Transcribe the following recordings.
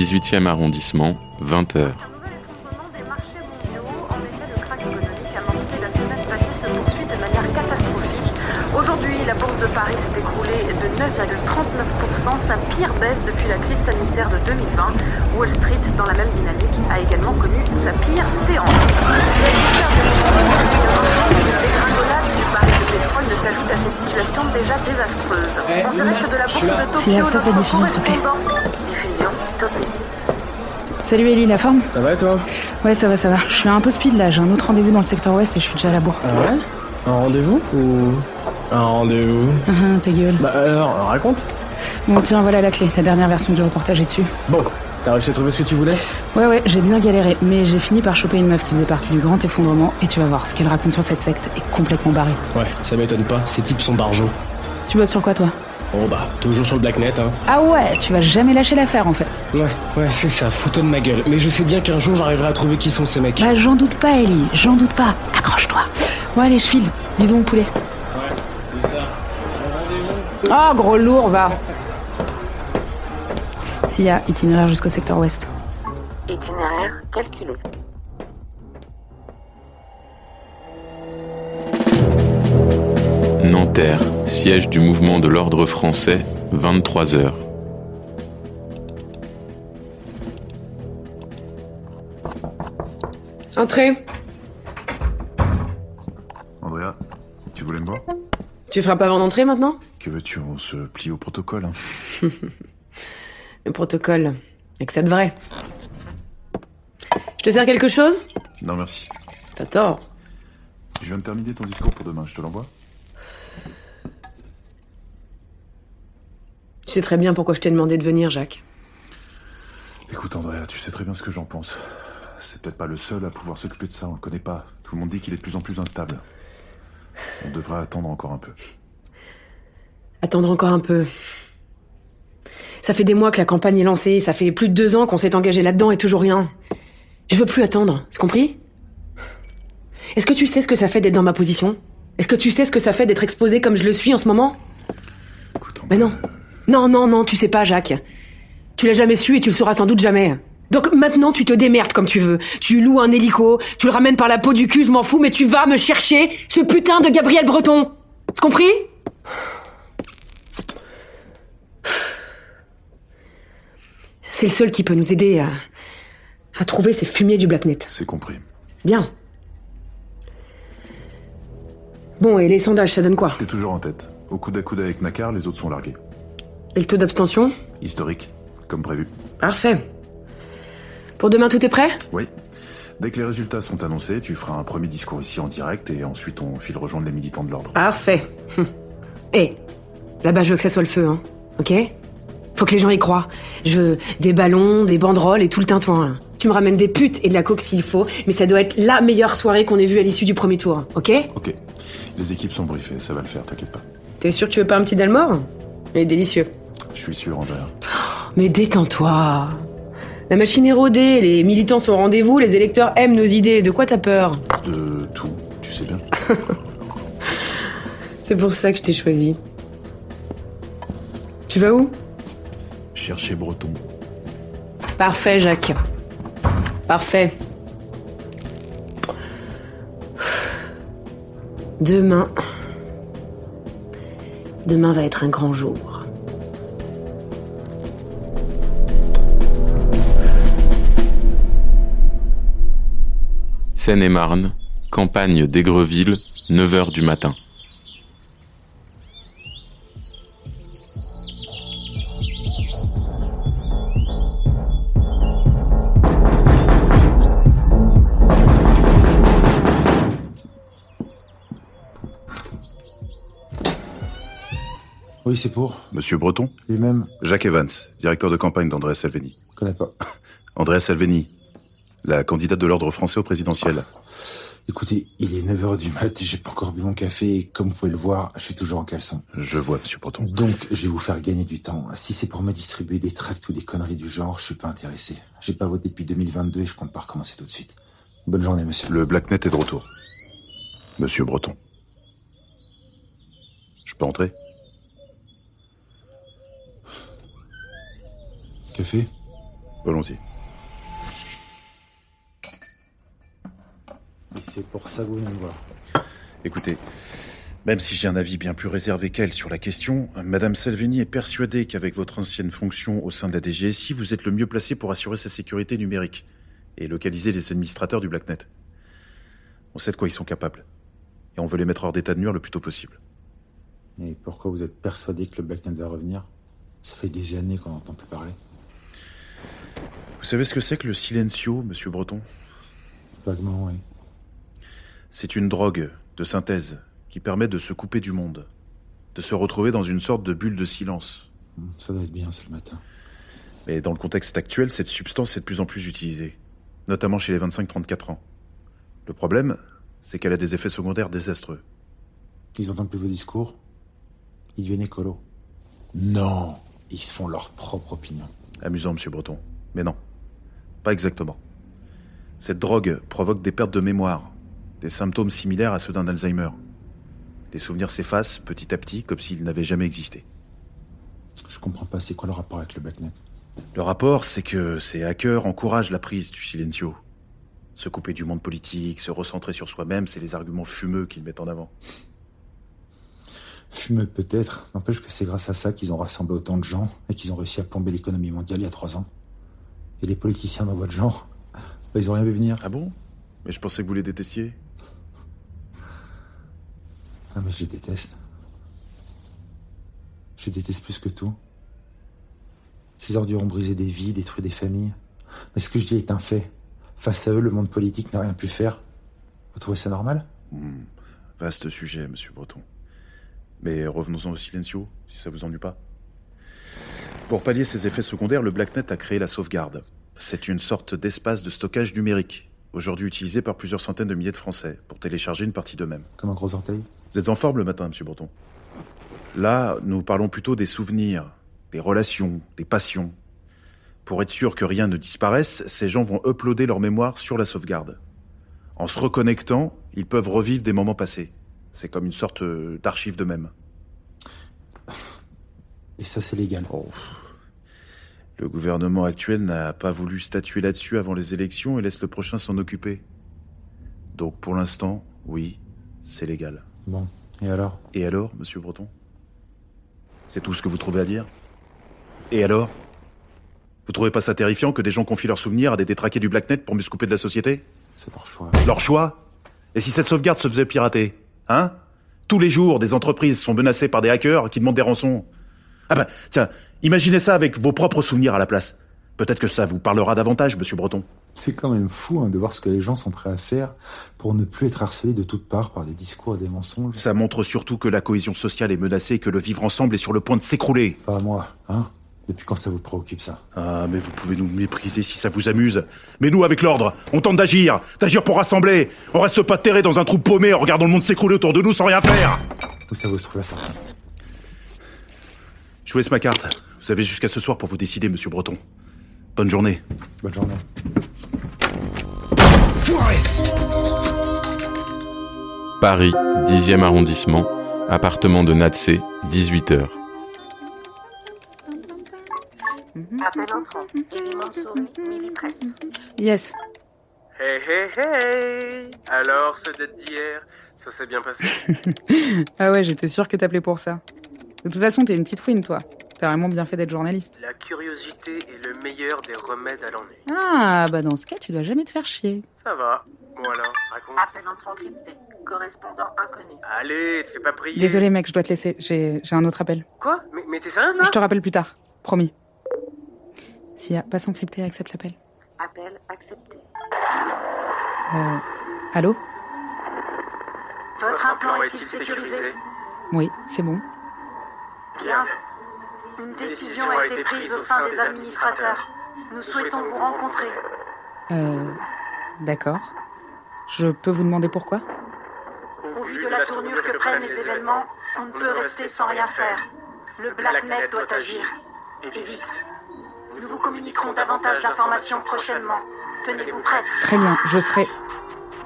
18e arrondissement, 20h. Aujourd'hui, la bourse de Paris s'est écroulée de 9,39%, sa pire baisse depuis la crise sanitaire de 2020. Wall Street, dans la même dynamique, a également connu sa pire séance. La dégringolade du baril de pétrole ne s'ajoute à cette situation déjà désastreuse. En direct de la bourse de Tokyo, Fais un stop à la notre diffusion, s'il te plaît. Stoppée. Salut Ellie, la forme Ça va et toi Ouais, ça va, ça va. Je suis un peu speed là, j'ai un autre rendez-vous dans le secteur ouest et je suis déjà à la bourre. Ah ouais Un rendez-vous ou Un rendez-vous Ah, ah, ta gueule. Bah alors, raconte Bon, tiens, voilà la clé. La dernière version du reportage est dessus. Bon, t'as réussi à trouver ce que tu voulais Ouais, ouais, j'ai bien galéré, mais j'ai fini par choper une meuf qui faisait partie du grand effondrement et tu vas voir, ce qu'elle raconte sur cette secte est complètement barré. Ouais, ça m'étonne pas, ces types sont barjots. Tu bosses sur quoi, toi? Bon bah, toujours sur le blacknet, hein. Ah ouais, tu vas jamais lâcher l'affaire en fait. Ouais, ouais, c'est ça, fous-toi de ma gueule. Mais je sais bien qu'un jour j'arriverai à trouver qui sont ces mecs. Bah, j'en doute pas, Ellie, j'en doute pas. Accroche-toi. Bon, allez, je file. Bisous, mon poulet. Ouais, c'est ça. Ah, gros lourd, va. S'il y a itinéraire jusqu'au secteur ouest. Itinéraire calculé. Nanterre, siège du mouvement de l'ordre français, 23h. Entrez. Andrea, tu voulais me voir? Tu feras pas avant d'entrer maintenant? Que veux-tu? On se plie au protocole. hein. Le protocole. Et que ça vrai. Je te sers quelque chose? Non, merci. T'as tort. Je viens de terminer ton discours pour demain, je te l'envoie? Tu sais très bien pourquoi je t'ai demandé de venir, Jacques. Écoute, Andrea, tu sais très bien ce que j'en pense. C'est peut-être pas le seul à pouvoir s'occuper de ça, on le connaît pas. Tout le monde dit qu'il est de plus en plus instable. On devrait attendre encore un peu. Attendre encore un peu. Ça fait des mois que la campagne est lancée, ça fait plus de deux ans qu'on s'est engagé là-dedans et toujours rien. Je veux plus attendre, c'est compris? Est-ce que tu sais ce que ça fait d'être dans ma position? Est-ce que tu sais ce que ça fait d'être exposé comme je le suis en ce moment? Écoute, Mais non. Non, non, non, tu sais pas, Jacques. Tu l'as jamais su et tu le sauras sans doute jamais. Donc maintenant, tu te démerdes comme tu veux. Tu loues un hélico, tu le ramènes par la peau du cul, je m'en fous, mais tu vas me chercher ce putain de Gabriel Breton. C'est compris? C'est le seul qui peut nous aider à, à trouver ces fumiers du Blacknet. C'est compris. Bien. Bon, et les sondages, ça donne quoi? T'es toujours en tête. Au coude à coude avec Nakar, les autres sont largués. Et le taux d'abstention Historique, comme prévu. Parfait. Pour demain, tout est prêt? Oui. Dès que les résultats sont annoncés, tu feras un premier discours ici en direct et ensuite on file rejoindre les militants de l'ordre. Parfait. Hé, là-bas, je veux que ça soit le feu, hein. Ok? Faut que les gens y croient. Je des ballons, des banderoles et tout le tintouin. là. Tu me ramènes des putes et de la coke s'il faut, mais ça doit être la meilleure soirée qu'on ait vue à l'issue du premier tour, ok? Ok. Les équipes sont briefées, ça va le faire, t'inquiète pas. T'es sûr que tu veux pas un petit Dalmore? Il est délicieux. Je suis sûr, Andrea. Mais détends-toi. La machine est rodée, les militants sont au rendez-vous, les électeurs aiment nos idées. De quoi t'as peur? De tout, tu sais bien. C'est pour ça que je t'ai choisi. Tu vas où? Chercher Breton. Parfait, Jacques. Parfait. Demain. Demain va être un grand jour. Seine-et-Marne, campagne d'Aigreville, 9h du matin. Oui, c'est pour Monsieur Breton lui-même. Jacques Evans, directeur de campagne d'André Salvini. Je connais pas. André Salvini, la candidate de l'ordre français au présidentiel. Écoutez, il est 9h du mat et j'ai pas encore bu mon café et comme vous pouvez le voir, je suis toujours en caleçon. Je vois, monsieur Breton. Donc, je vais vous faire gagner du temps. Si c'est pour me distribuer des tracts ou des conneries du genre, je suis pas intéressé. J'ai pas voté depuis 2022 et je compte pas recommencer tout de suite. Bonne journée, monsieur. Le Blacknet est de retour. Monsieur Breton. Je peux entrer? Café? Volontiers. Et c'est pour ça que vous venez me voir. Écoutez, même si j'ai un avis bien plus réservé qu'elle sur la question, Madame Salvini est persuadée qu'avec votre ancienne fonction au sein de la DGSI, vous êtes le mieux placé pour assurer sa sécurité numérique et localiser les administrateurs du Blacknet. On sait de quoi ils sont capables. Et on veut les mettre hors d'état de nuire le plus tôt possible. Et pourquoi vous êtes persuadé que le Blacknet va revenir? Ça fait des années qu'on n'entend plus parler. Vous savez ce que c'est que le silencio, monsieur Breton? Vaguement, oui. C'est une drogue de synthèse qui permet de se couper du monde, de se retrouver dans une sorte de bulle de silence. Ça doit être bien, c'est le matin. Mais dans le contexte actuel, cette substance est de plus en plus utilisée, notamment chez les 25-34 ans. Le problème, c'est qu'elle a des effets secondaires désastreux. Ils entendent plus vos discours Ils deviennent écolos Non Ils se font leur propre opinion. Amusant, monsieur Breton. Mais non, pas exactement. Cette drogue provoque des pertes de mémoire, des symptômes similaires à ceux d'un Alzheimer. Les souvenirs s'effacent petit à petit comme s'ils n'avaient jamais existé. Je comprends pas, c'est quoi le rapport avec le Blacknet Le rapport, c'est que ces hackers encouragent la prise du silencio. Se couper du monde politique, se recentrer sur soi-même, c'est les arguments fumeux qu'ils mettent en avant. Fumeux peut-être, n'empêche que c'est grâce à ça qu'ils ont rassemblé autant de gens et qu'ils ont réussi à plomber l'économie mondiale il y a trois ans. Et les politiciens dans votre genre, bah, ils ont rien vu venir. Ah bon? Mais je pensais que vous les détestiez. Ah mais je les déteste. Je les déteste plus que tout. Ces ordures ont brisé des vies, détruit des familles. Mais ce que je dis est un fait. Face à eux, le monde politique n'a rien pu faire. Vous trouvez ça normal? Hmm, Vaste sujet, monsieur Breton. Mais revenons-en au silencio, si ça vous ennuie pas. Pour pallier ces effets secondaires, le Blacknet a créé la sauvegarde. C'est une sorte d'espace de stockage numérique, aujourd'hui utilisé par plusieurs centaines de milliers de Français pour télécharger une partie d'eux-mêmes. Comme un gros orteil? Vous êtes en forme le matin, monsieur Breton. Là, nous parlons plutôt des souvenirs, des relations, des passions. Pour être sûr que rien ne disparaisse, ces gens vont uploader leur mémoire sur la sauvegarde. En se reconnectant, ils peuvent revivre des moments passés. C'est comme une sorte euh, d'archive d'eux-mêmes. Et ça, c'est légal. Oh. Le gouvernement actuel n'a pas voulu statuer là-dessus avant les élections et laisse le prochain s'en occuper. Donc pour l'instant, oui, c'est légal. Bon, et alors? Et alors, monsieur Breton? C'est tout ce que vous trouvez à dire? Et alors? Vous trouvez pas ça terrifiant que des gens confient leurs souvenirs à des détraqués du Blacknet pour mieux se couper de la société? C'est leur choix. Leur choix? Et si cette sauvegarde se faisait pirater Hein? Tous les jours, des entreprises sont menacées par des hackers qui demandent des rançons. Ah bah, tiens, imaginez ça avec vos propres souvenirs à la place. Peut-être que ça vous parlera davantage, monsieur Breton. C'est quand même fou hein, de voir ce que les gens sont prêts à faire pour ne plus être harcelés de toutes parts par des discours et des mensonges. Ça montre surtout que la cohésion sociale est menacée et que le vivre ensemble est sur le point de s'écrouler. Pas à moi, hein Depuis quand ça vous préoccupe ça? Ah, mais vous pouvez nous mépriser si ça vous amuse. Mais nous, avec l'ordre, on tente d'agir, d'agir pour rassembler. On reste pas terré dans un trou paumé en regardant le monde s'écrouler autour de nous sans rien faire. Où ça vous se trouve la sortie Je vous laisse ma carte. Vous avez jusqu'à ce soir pour vous décider, monsieur Breton. Bonne journée. Bonne journée. Paris, 10e arrondissement, appartement de Natsé, 18h. Appel entrant. Elie Mansouri, Mimi Presse. Yes. Hey hey hey Alors, ce date d'hier, ça s'est bien passé? Ah ouais, j'étais sûre que t'appelais pour ça. De toute façon, t'es une petite fouine, toi. T'as vraiment bien fait d'être journaliste. La curiosité est le meilleur des remèdes à l'ennui. Ah, bah dans ce cas, tu dois jamais te faire chier. Ça va. Bon alors, raconte. Appel entrant crypté. Correspondant inconnu. Allez, te fais pas prier. Désolé mec, je dois te laisser. J'ai j'ai un autre appel. Quoi? Mais, mais t'es sérieuse là Je te rappelle plus tard. Promis. Sia, passe encrypté, accepte l'appel. Appel accepté. Euh, allô? Votre implant est-il sécurisé? Oui, c'est bon. Bien. Une décision a été prise au sein des administrateurs. Nous souhaitons vous rencontrer. Euh, d'accord. Je peux vous demander pourquoi? Au vu de la tournure que prennent les événements, on ne peut rester sans rien faire. Le Blacknet doit agir. Et vite. Nous vous communiquerons davantage d'informations prochainement. Tenez-vous prête. Très bien, je serai...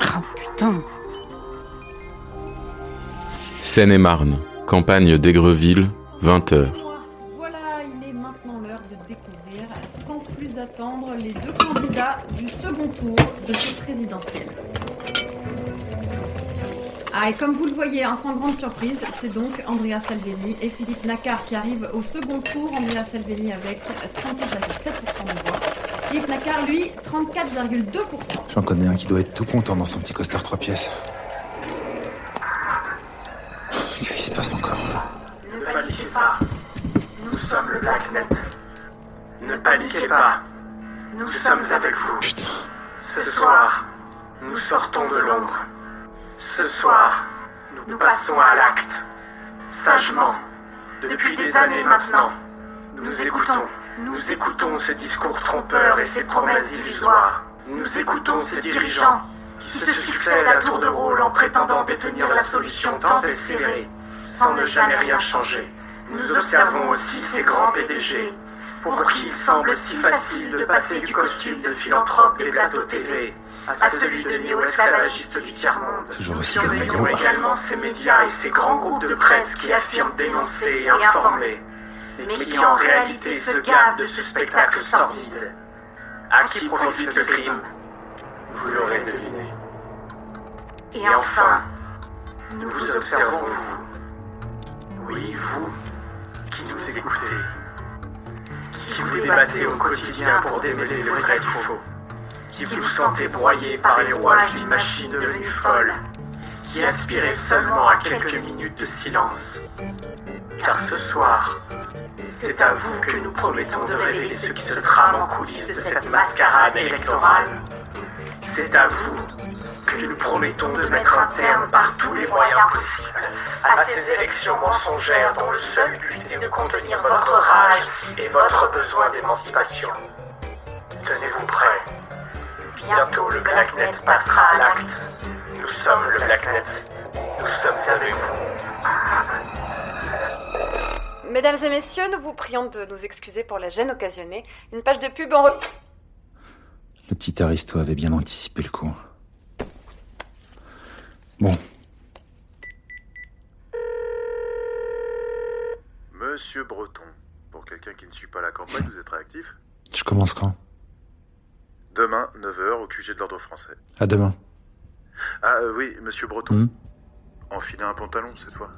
Ah putain Seine-et-Marne, campagne d'Aigreville, 20h. Découvrir, sans plus attendre, les deux candidats du second tour de ce présidentiel. Ah, et comme vous le voyez, hein, sans grande surprise, c'est donc Andrea Salvini et Philippe Nacquart qui arrivent au second tour. Andrea Salvini avec 37,7% des voix. Philippe Nacquart, lui, 34,2%. J'en connais un qui doit être tout content dans son petit costard trois pièces. Qu'est-ce qui se passe encore Ne paniquez pas. Nous sommes le Blacknet. Ne paniquez pas. Nous sommes avec vous. Putain. Ce soir, nous sortons de l'ombre. Ce soir, nous passons à l'acte. Sagement. Depuis des années maintenant, nous écoutons. Nous écoutons ces discours trompeurs et ces promesses illusoires. Nous écoutons ces dirigeants qui se succèdent à tour de rôle en prétendant détenir la solution tant espérée, sans ne jamais rien changer. Nous observons aussi ces grands PDG, pour qui il semble si facile de passer du costume de philanthrope des plateaux TV à celui de néo-esclavagiste du tiers-monde. Toujours Nous aussi également ces médias et ces grands groupes de presse qui affirment dénoncer et informer, mais qui en réalité se gavent de ce spectacle sordide. À qui profite le crime Vous l'aurez deviné. Et enfin, nous vous observons, vous. Oui, vous, qui nous écoutez. Qui vous débattez au quotidien pour démêler le vrai du faux. Qui vous sentez broyé par les rouages d'une machine devenue folle. Qui aspirez seulement à quelques minutes de silence. Car ce soir, c'est à vous que nous promettons de révéler ce qui se trame en coulisses de cette mascarade électorale. C'est à vous que nous promettons de mettre un terme par tous les moyens possibles à ces élections mensongères dont le seul but est de contenir votre rage et votre besoin d'émancipation. Tenez-vous prêts. Bientôt le Blacknet passera à l'acte. Nous sommes le Blacknet. Nous sommes avec vous. Mesdames et messieurs, nous vous prions de nous excuser pour la gêne occasionnée. Une page de pub en... re- Le petit Aristo avait bien anticipé le coup. Bon, Monsieur Breton, pour quelqu'un qui ne suit pas la campagne, vous êtes réactif je commence quand? Demain, 9h, au QG de l'ordre français. À demain. Ah euh, oui, monsieur Breton. Enfilez un pantalon cette fois.